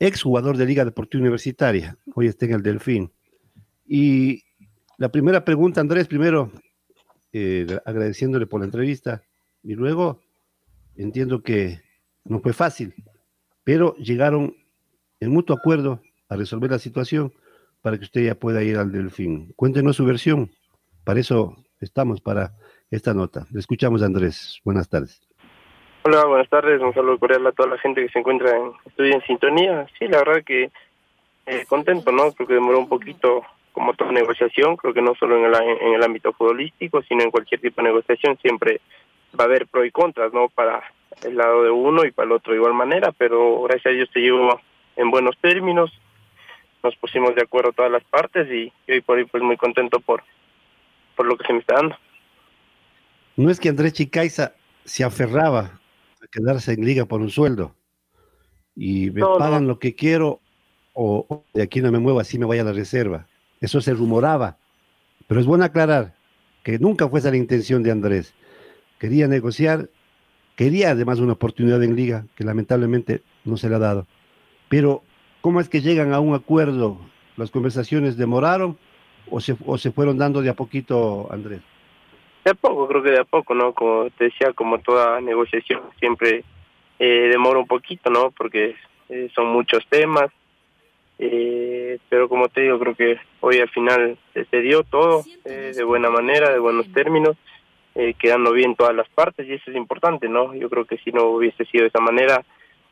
ex jugador de Liga Deportiva Universitaria, hoy está en el Delfín. Y la primera pregunta, Andrés, primero eh, agradeciéndole por la entrevista y luego entiendo que no fue fácil, pero llegaron en mutuo acuerdo a resolver la situación para que usted ya pueda ir al Delfín. Cuéntenos su versión, para eso estamos, para esta nota. Le escuchamos, Andrés. Buenas tardes. Hola, buenas tardes. Un saludo cordial a toda la gente que se encuentra en estudio en sintonía. Sí, la verdad que eh, contento, ¿no? Creo que demoró un poquito como toda negociación. Creo que no solo en el, en el ámbito futbolístico, sino en cualquier tipo de negociación siempre va a haber pro y contras, ¿no? Para el lado de uno y para el otro de igual manera, pero gracias a Dios se llevó en buenos términos. Nos pusimos de acuerdo todas las partes y hoy por hoy pues muy contento por, por lo que se me está dando. No es que Andrés Chicaiza se aferraba quedarse en liga por un sueldo y me pagan lo que quiero o, de aquí no me muevo, así me voy a la reserva. Eso se rumoraba. Pero es bueno aclarar que nunca fue esa la intención de Andrés. Quería negociar, quería además una oportunidad en liga que lamentablemente no se le ha dado. Pero, ¿cómo es que llegan a un acuerdo? ¿Las conversaciones demoraron o se, o se fueron dando de a poquito, Andrés? De a poco, creo que de a poco, ¿no? Como te decía, como toda negociación siempre eh, demora un poquito, ¿no? Porque eh, son muchos temas, eh, pero como te digo, creo que hoy al final se dio todo eh, de buena manera, de buenos términos, eh, quedando bien todas las partes y eso es importante, ¿no? Yo creo que si no hubiese sido de esa manera,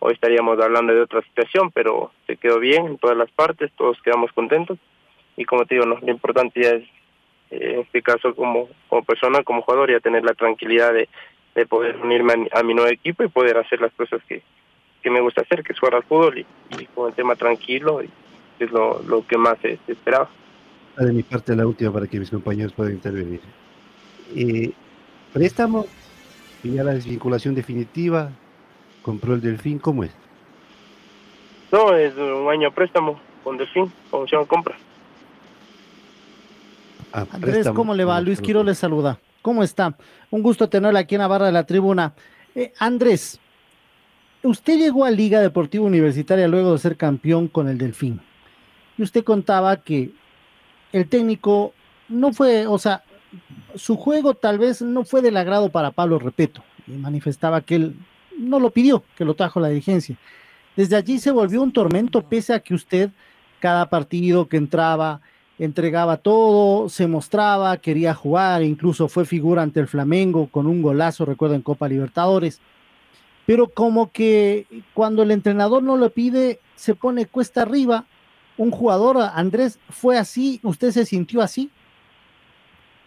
hoy estaríamos hablando de otra situación, pero se quedó bien en todas las partes, todos quedamos contentos y como te digo, ¿no? Lo importante ya es en este caso como, como persona, como jugador, ya tener la tranquilidad de, de poder unirme a, mi nuevo equipo y poder hacer las cosas que, que me gusta hacer, que es jugar al fútbol y, con el tema tranquilo, y es lo, lo que más se, esperaba. De mi parte, la última para que mis compañeros puedan intervenir. Eh, préstamo y ya la desvinculación definitiva, compró el Delfín, ¿cómo es? No, es un año préstamo con Delfín, con opción compra. Ah, Andrés, ¿cómo le va? Luis Quiro le saluda. ¿Cómo está? Un gusto tenerla aquí en la barra de la tribuna. Eh, Andrés, usted llegó a Liga Deportiva Universitaria luego de ser campeón con el Delfín. Y usted contaba que el técnico no fue, o sea, su juego tal vez no fue del agrado para Pablo Repeto. Y manifestaba que él no lo pidió, que lo trajo la dirigencia. Desde allí se volvió un tormento, pese a que usted, cada partido que entraba, entregaba todo, se mostraba, quería jugar, incluso fue figura ante el Flamengo con un golazo, recuerdo, en Copa Libertadores. Pero como que cuando el entrenador no lo pide, se pone cuesta arriba. Un jugador, Andrés, ¿fue así? ¿Usted se sintió así?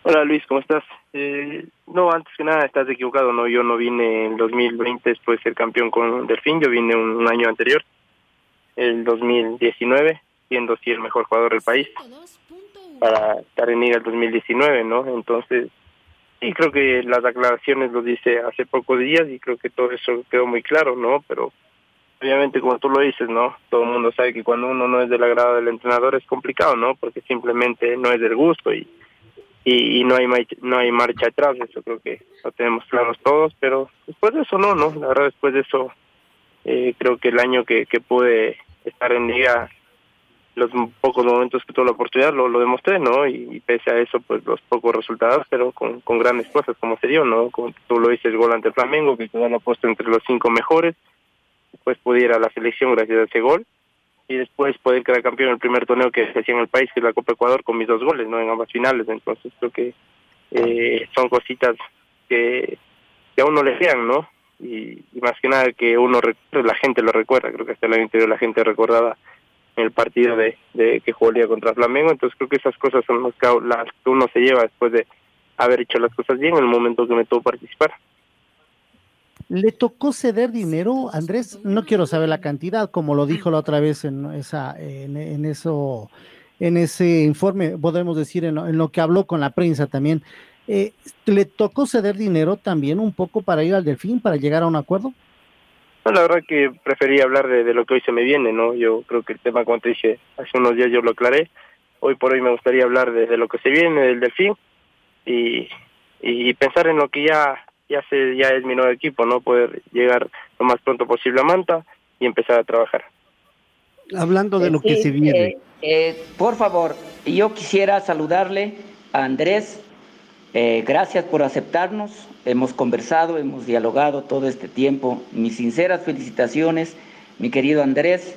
Hola Luis, ¿cómo estás? Eh, no, antes que nada estás equivocado, no, yo no vine en 2020 después de ser campeón con Delfín, yo vine un año anterior, el 2019, siendo sí el mejor jugador del país para estar en Liga el 2019, ¿no? Entonces, sí, creo que las declaraciones lo dice hace pocos días y creo que todo eso quedó muy claro, ¿no? Pero obviamente, como tú lo dices, ¿no? Todo el mundo sabe que cuando uno no es del agrado del entrenador es complicado, ¿no? Porque simplemente no es del gusto y y, no hay no hay marcha atrás, eso creo que lo tenemos claros todos, pero después de eso no, ¿no? La verdad, después de eso, eh, creo que el año que, que pude estar en liga los pocos momentos que tuve la oportunidad lo, lo demostré, ¿no? Y, pese a eso, pues los pocos resultados, pero con, con grandes cosas, como se dio, ¿no? Como tú lo dices, gol ante Flamengo, que quedó la puesto entre los cinco mejores, después pudiera la selección gracias a ese gol, y después poder quedar campeón en el primer torneo que se hacía en el país, que es la Copa Ecuador, con mis dos goles, ¿no? En ambas finales, entonces creo que eh, son cositas que, a uno le sean, ¿no? Y, y, más que nada que uno la gente lo recuerda, creo que hasta el año anterior la gente recordaba el partido de, de que jugó contra Flamengo, entonces creo que esas cosas son las que, uno se lleva después de haber hecho las cosas bien en el momento que me tuvo participar. ¿Le tocó ceder dinero, Andrés? No quiero saber la cantidad, como lo dijo la otra vez en esa, en, en eso, en ese informe, podemos decir en lo, en lo, que habló con la prensa también. Eh, ¿Le tocó ceder dinero también un poco para ir al Delfín, para llegar a un acuerdo? No, la verdad que prefería hablar de, de, lo que hoy se me viene, ¿no? Yo creo que el tema, como te dije, hace unos días yo lo aclaré. Hoy por hoy me gustaría hablar de, de lo que se viene, del Delfín, y, y pensar en lo que ya ya se ya es mi nuevo equipo, ¿no? Poder llegar lo más pronto posible a Manta y empezar a trabajar. Hablando de lo que se viene. Eh, eh, por favor, yo quisiera saludarle a Andrés. Eh, gracias por aceptarnos. Hemos conversado, hemos dialogado todo este tiempo. Mis sinceras felicitaciones, mi querido Andrés,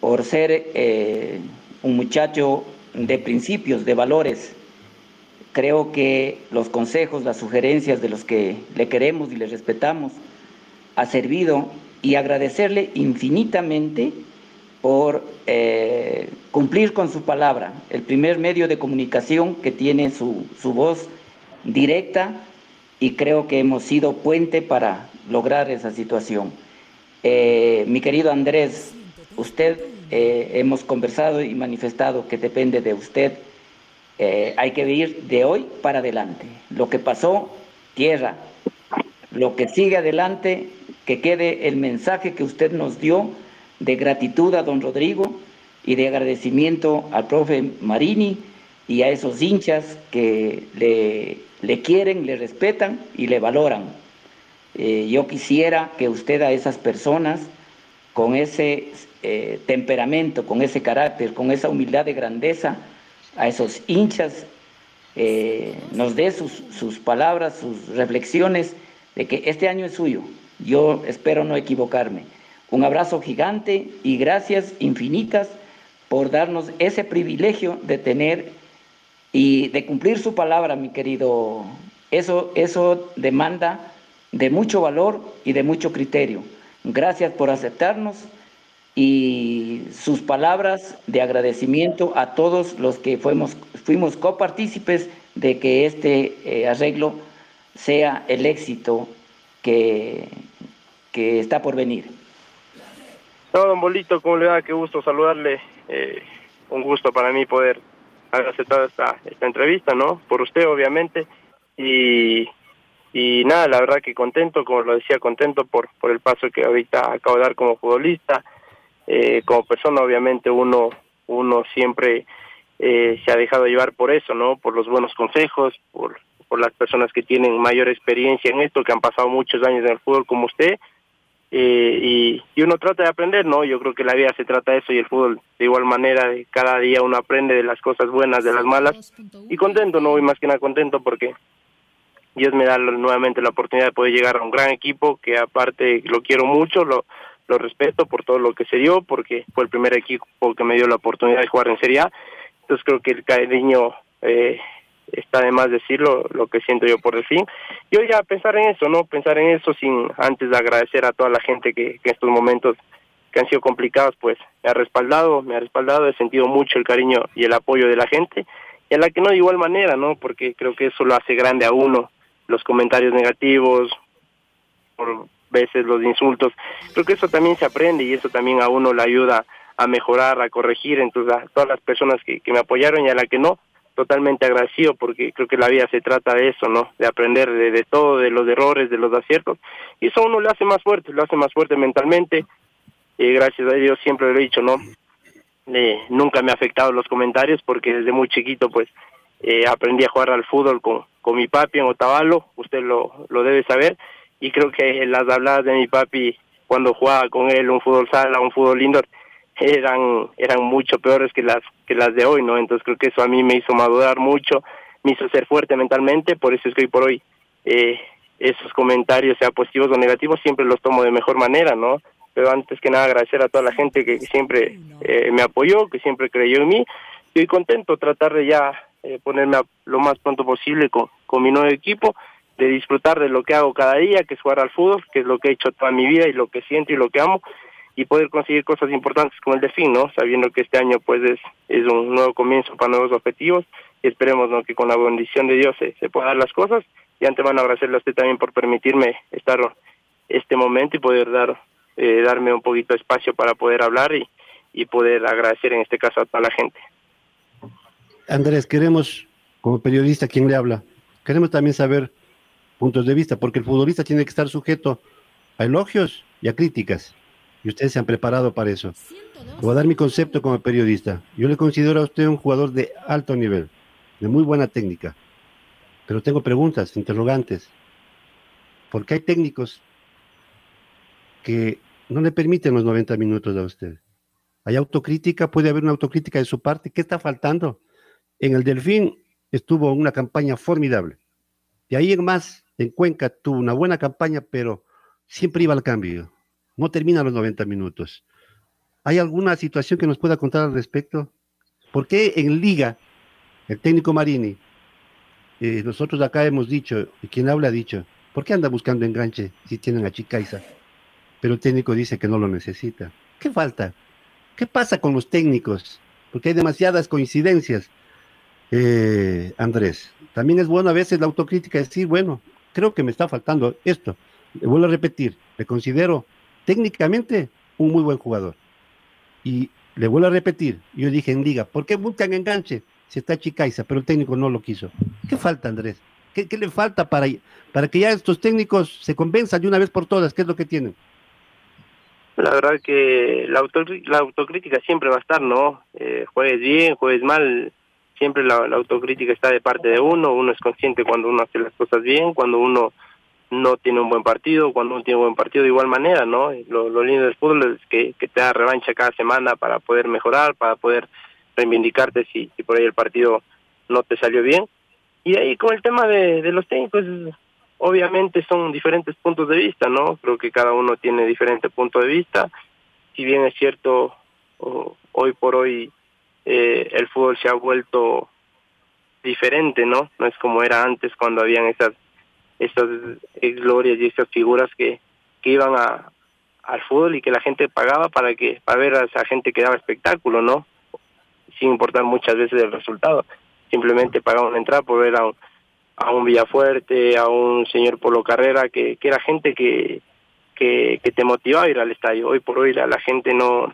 por ser un muchacho de principios, de valores, Creo que los consejos, las sugerencias de los que le queremos y le respetamos ha servido y agradecerle infinitamente por eh, cumplir con su palabra, el primer medio de comunicación que tiene su, su voz directa y creo que hemos sido puente para lograr esa situación. Eh, mi querido Andrés, usted eh, hemos conversado y manifestado que depende de usted eh, hay que vivir de hoy para adelante. Lo que pasó, tierra. Lo que sigue adelante, que quede el mensaje que usted nos dio de gratitud a don Rodrigo y de agradecimiento al profe Marini y a esos hinchas que le, le quieren, le respetan y le valoran. Eh, yo quisiera que usted a esas personas, con ese eh, temperamento, con ese carácter, con esa humildad de grandeza, a esos hinchas, eh, nos dé sus, sus palabras, sus reflexiones de que este año es suyo. Yo espero no equivocarme. Un abrazo gigante y gracias infinitas por darnos ese privilegio de tener y de cumplir su palabra, mi querido. Eso, eso demanda de mucho valor y de mucho criterio. Gracias por aceptarnos y sus palabras de agradecimiento a todos los que fuimos, fuimos copartícipes de que este eh, arreglo sea el éxito que, que está por venir. No, don Bolito, ¿cómo le da? Qué gusto saludarle. Eh, un gusto para mí poder haber aceptado esta, esta entrevista, ¿no? Por usted, obviamente. Y, y nada, la verdad que contento, como lo decía, contento por, por el paso que ahorita acabo de dar como futbolista eh, como persona obviamente uno uno siempre eh, se ha dejado llevar por eso no por los buenos consejos por por las personas que tienen mayor experiencia en esto que han pasado muchos años en el fútbol como usted eh, y, uno trata de aprender no yo creo que la vida se trata de eso y el fútbol de igual manera cada día uno aprende de las cosas buenas de las malas. Y contento no y más que nada contento porque Dios me da nuevamente la oportunidad de poder llegar a un gran equipo que aparte lo quiero mucho lo lo respeto por todo lo que se dio, porque fue el primer equipo que me dio la oportunidad de jugar en Serie A. Entonces creo que el cariño eh, está de más decirlo, lo que siento yo por el fin. Y hoy ya pensar en eso, ¿no? Pensar en eso sin antes de agradecer a toda la gente que, que en estos momentos que han sido complicados, pues me ha respaldado, me ha respaldado, he sentido mucho el cariño y el apoyo de la gente, y a la que no de igual manera, ¿no? Porque creo que eso lo hace grande a uno, los comentarios negativos, por veces los insultos. Creo que eso también se aprende y eso también a uno le ayuda a mejorar, a corregir. Entonces, a todas las personas que me apoyaron y a la que no, totalmente agradecido porque creo que la vida se trata de eso, ¿no? De aprender de, de todo, de los errores, de los aciertos. Y eso uno le hace más fuerte, lo hace más fuerte mentalmente. Y gracias a Dios siempre lo he dicho, ¿no? Eh, nunca me ha afectado los comentarios porque desde muy chiquito pues eh, aprendí a jugar al fútbol con, con mi papi en Otavalo, usted lo, lo debe saber, y creo que las habladas de mi papi cuando jugaba con él un fútbol sala, un fútbol indoor, eran eran mucho peores que las que las de hoy, ¿no? Entonces creo que eso a mí me hizo madurar mucho, me hizo ser fuerte mentalmente, por eso es que hoy por hoy eh, esos comentarios, sea positivos o negativos, siempre los tomo de mejor manera, ¿no? Pero antes que nada agradecer a toda la gente que, siempre eh, me apoyó, que siempre creyó en mí. Estoy contento tratar de ya eh, ponerme lo más pronto posible con, con mi nuevo equipo de disfrutar de lo que hago cada día, que es jugar al fútbol, que es lo que he hecho toda mi vida y lo que siento y lo que amo, y poder conseguir cosas importantes como el Delfín, ¿no? Sabiendo que este año pues es, un nuevo comienzo para nuevos objetivos y esperemos ¿no? que con la bendición de Dios se, se puedan dar las cosas y antemano agradecerle a usted también por permitirme estar este momento y poder dar eh, darme un poquito de espacio para poder hablar y, y poder agradecer en este caso a toda la gente. Andrés, queremos, como periodista, quien le habla, queremos también saber puntos de vista, porque el futbolista tiene que estar sujeto a elogios y a críticas. Y ustedes se han preparado para eso. Voy a dar mi concepto como periodista. Yo le considero a usted un jugador de alto nivel, de muy buena técnica. Pero tengo preguntas, interrogantes. Porque hay técnicos que no le permiten los 90 minutos a usted. ¿Hay autocrítica? ¿Puede haber una autocrítica de su parte? ¿Qué está faltando? En el Delfín estuvo una campaña formidable. De ahí en más, en Cuenca tuvo una buena campaña, pero siempre iba al cambio. No termina los 90 minutos. ¿Hay alguna situación que nos pueda contar al respecto? ¿Por qué en Liga, el técnico Marini, eh, nosotros acá hemos dicho, y quien habla ha dicho, ¿por qué anda buscando enganche si tienen a Chicaiza? Pero el técnico dice que no lo necesita. ¿Qué falta? ¿Qué pasa con los técnicos? Porque hay demasiadas coincidencias. Eh, Andrés, también es bueno a veces la autocrítica decir, bueno, creo que me está faltando esto. Le vuelvo a repetir, le considero técnicamente un muy buen jugador. Y le vuelvo a repetir, yo dije en liga, ¿por qué buscan enganche si está Chicaiza? Pero el técnico no lo quiso. ¿Qué falta, Andrés? ¿Qué, le falta para, para que ya estos técnicos se convenzan de una vez por todas? ¿Qué es lo que tienen? La verdad que la, la autocrítica siempre va a estar, ¿no? Eh, juegues bien, juegues mal, siempre la, autocrítica está de parte de uno, uno es consciente cuando uno hace las cosas bien, cuando uno no tiene un buen partido, cuando uno tiene un buen partido de igual manera, ¿no? Lo, lindo del fútbol es que, te da revancha cada semana para poder mejorar, para poder reivindicarte si, por ahí el partido no te salió bien. Y ahí con el tema de, de los técnicos, obviamente son diferentes puntos de vista, ¿no? Creo que cada uno tiene diferente punto de vista. Si bien es cierto, hoy por hoy eh, el fútbol se ha vuelto diferente, ¿no? No es como era antes cuando habían esas esas glorias y esas figuras que, que iban a, al fútbol y que la gente pagaba para que para ver a esa gente que daba espectáculo, ¿no? Sin importar muchas veces el resultado. Simplemente pagaban una entrada por ver a un, a un Villafuerte, a un señor Polo Carrera, que, que era gente que, que, que te motivaba a ir al estadio. Hoy por hoy la, la gente no,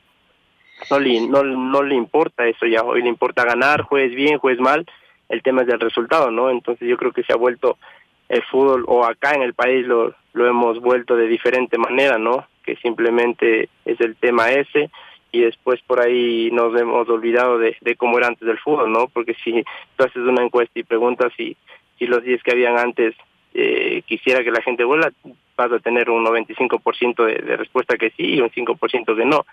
no le, no, no le importa eso ya, hoy le importa ganar, juegues bien, juegues mal, el tema es del resultado, ¿no? Entonces yo creo que se ha vuelto el fútbol, o acá en el país lo, lo hemos vuelto de diferente manera, ¿no? Que simplemente es el tema ese y después por ahí nos hemos olvidado de, de cómo era antes del fútbol, ¿no? Porque si tú haces una encuesta y preguntas si, si los 10 que habían antes eh, quisiera que la gente vuela, vas a tener un 95% de, de respuesta que sí y un 5% que no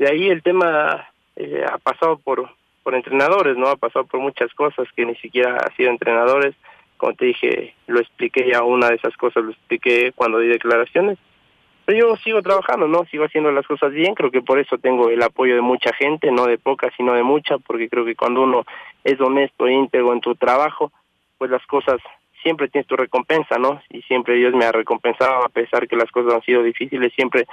de ahí el tema eh, ha pasado por, por entrenadores, ¿no? Ha pasado por muchas cosas que ni siquiera ha sido entrenadores. Como te dije, lo expliqué ya una de esas cosas, lo expliqué cuando di declaraciones. Pero yo sigo trabajando, ¿no? Sigo haciendo las cosas bien. Creo que por eso tengo el apoyo de mucha gente, no de poca, sino de mucha, porque creo que cuando uno es honesto e íntegro en tu trabajo, pues las cosas siempre tienes tu recompensa, ¿no? Y siempre Dios me ha recompensado, a pesar que las cosas han sido difíciles, siempre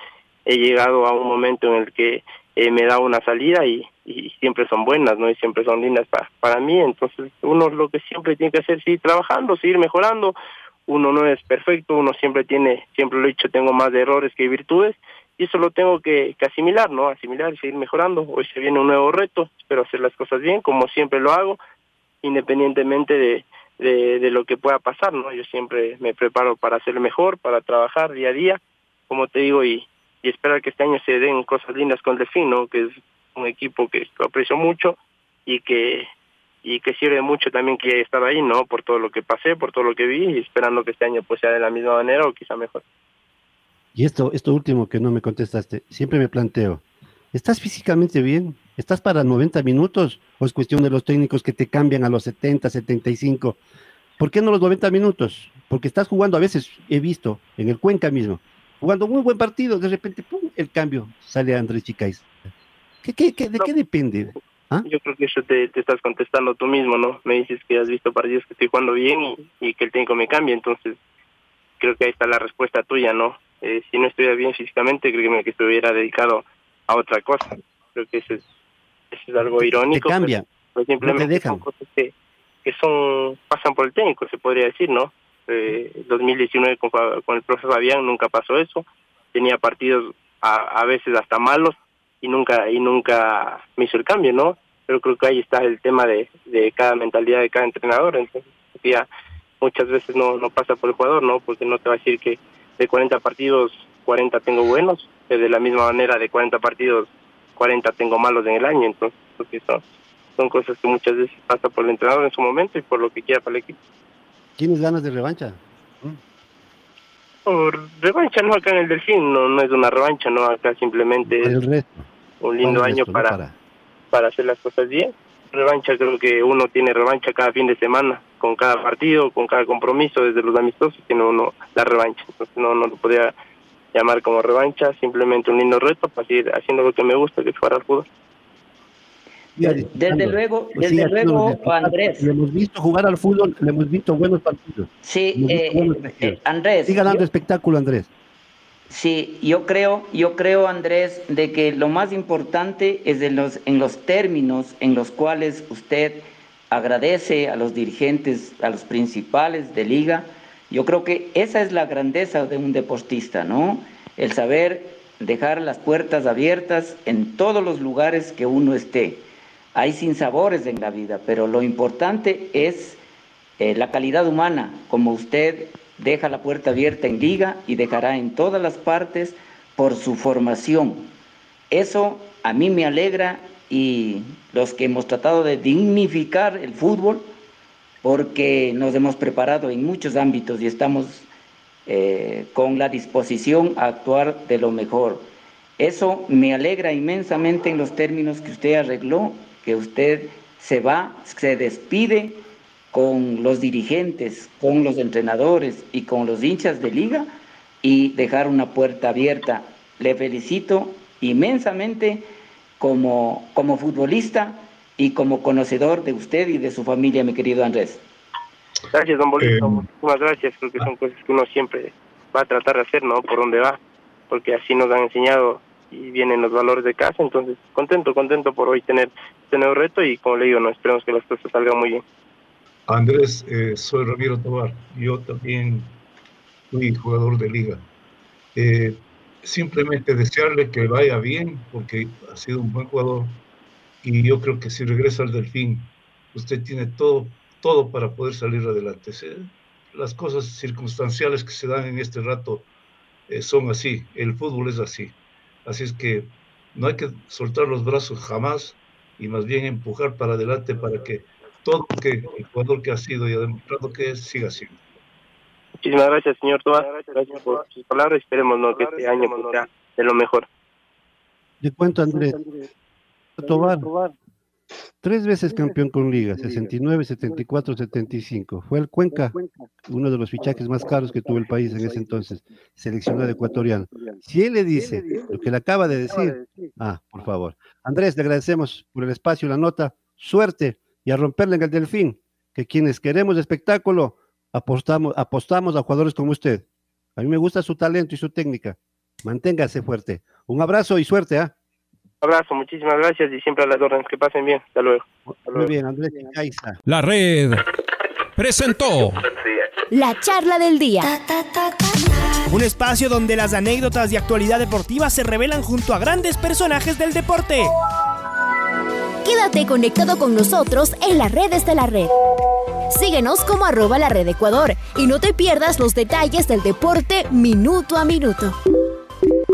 he llegado a un momento en el que eh, me da una salida y, y, siempre son buenas, ¿no? Y siempre son lindas para, para mí. Entonces, uno lo que siempre tiene que hacer es seguir trabajando, seguir mejorando. Uno no es perfecto, uno siempre tiene, siempre lo he dicho, tengo más errores que virtudes y eso lo tengo que, que, asimilar, ¿no? Asimilar y seguir mejorando. Hoy se viene un nuevo reto, espero hacer las cosas bien, como siempre lo hago, independientemente de, de, de lo que pueda pasar, ¿no? Yo siempre me preparo para hacer mejor, para trabajar día a día, como te digo, y, y esperar que este año se den cosas lindas con Delfín, ¿no? Que es un equipo que aprecio mucho y que y que sirve mucho también que estar ahí, ¿no? Por todo lo que pasé, por todo lo que vi esperando que este año pues sea de la misma manera o quizá mejor. Y esto, esto último que no me contestaste, siempre me planteo, ¿estás físicamente bien? ¿Estás para 90 minutos o es cuestión de los técnicos que te cambian a los 70, 75? ¿Por qué no los 90 minutos? Porque estás jugando a veces, he visto, en el Cuenca mismo, jugando muy buen partido, de repente, ¡pum!, el cambio, sale Andrés Chicais. ¿Qué, qué, qué, ¿De qué depende? ¿Ah? Yo creo que eso te, te, estás contestando tú mismo, ¿no? Me dices que has visto partidos que estoy jugando bien y, y que el técnico me cambia, entonces creo que ahí está la respuesta tuya, ¿no? Eh, si no estuviera bien físicamente, creo que me que estuviera dedicado a otra cosa. Creo que eso es, eso es algo irónico. Te cambia. Pues simplemente no son cosas que, que son pasan por el técnico, se podría decir, ¿no? Eh, 2019 con, con el profesor Fabián nunca pasó eso. Tenía partidos a, a veces hasta malos y nunca y nunca me hizo el cambio, ¿no? Pero creo que ahí está el tema de, de cada mentalidad de cada entrenador. Entonces, ya muchas veces no, no pasa por el jugador, ¿no? Porque no te va a decir que de 40 partidos, 40 tengo buenos, de la misma manera de 40 partidos, 40 tengo malos en el año. Entonces, son, son cosas que muchas veces pasa por el entrenador en su momento y por lo que quiera para el equipo. ¿Tienes ganas de revancha? Por revancha, no, acá en el Delfín no, no es una revancha, no, acá simplemente es un lindo año resto, para, no para, para hacer las cosas bien. Revancha, creo que uno tiene revancha cada fin de semana, con cada partido, con cada compromiso, desde los amistosos, tiene uno la revancha. Entonces no, no lo podría llamar como revancha, simplemente un lindo reto para seguir haciendo lo que me gusta, que es jugar al fútbol. Desde luego, desde Sí, luego, Andrés. Le hemos visto jugar al fútbol, le hemos visto buenos partidos. Sí, eh, buenos eh. Andrés. Siga dando yo- espectáculo, Andrés. Sí, yo creo, yo creo, Andrés, de que lo más importante es de los, en los términos en los cuales usted agradece a los dirigentes, a los principales de liga. Yo creo que esa es la grandeza de un deportista, ¿no? El saber dejar las puertas abiertas en todos los lugares que uno esté. Hay sinsabores en la vida, pero lo importante es eh, la calidad humana, como usted deja la puerta abierta en liga y dejará en todas las partes por su formación. Eso a mí me alegra y los que hemos tratado de dignificar el fútbol, porque nos hemos preparado en muchos ámbitos y estamos eh, con la disposición a actuar de lo mejor. Eso me alegra inmensamente en los términos que usted arregló, que usted se va, se despide con los dirigentes, con los entrenadores y con los hinchas de liga y dejar una puerta abierta. Le felicito inmensamente como, como futbolista y como conocedor de usted y de su familia, mi querido Andrés. Gracias, don Bolito. Muchísimas gracias. Creo que son cosas que uno siempre va a tratar de hacer, ¿no? Por donde va. Porque así nos han enseñado y vienen los valores de casa. Entonces, contento, contento por hoy tener este nuevo reto y, como le digo, no esperemos que las cosas salgan muy bien. Andrés, eh, soy Ramiro Tobar. Yo también fui jugador de liga. Eh, simplemente desearle que vaya bien, porque ha sido un buen jugador. Y yo creo que si regresa al Delfín, usted tiene todo, todo para poder salir adelante. Las cosas circunstanciales que se dan en este rato eh, son así. El fútbol es así. Así es que no hay que soltar los brazos jamás y más bien empujar para adelante para que todo lo que el jugador que ha sido y ha demostrado que es siga siendo. Muchísimas gracias, señor Tomás. Gracias por sus palabras. Esperemos ¿no? que este año pues, sea de lo mejor. Le cuento, Andrés. Tobar, tres veces campeón con Liga, 69, 74, 75. Fue el Cuenca, uno de los fichajes más caros que tuvo el país en ese entonces, seleccionado ecuatoriano. Si él le dice lo que le acaba de decir, ah, por favor. Andrés, le agradecemos por el espacio, la nota, suerte y a romperle en el delfín, que quienes queremos espectáculo, apostamos, apostamos a jugadores como usted. A mí me gusta su talento y su técnica. Manténgase fuerte. Un abrazo y suerte, ¿ah? Abrazo, muchísimas gracias y siempre a las órdenes. Que pasen bien. Hasta luego. Hasta Muy bien, Andrés Caiza. La red presentó La charla del día. Un espacio donde las anécdotas de actualidad deportiva se revelan junto a grandes personajes del deporte. Quédate conectado con nosotros en las redes de la red. Síguenos como arroba la red Ecuador y no te pierdas los detalles del deporte minuto a minuto.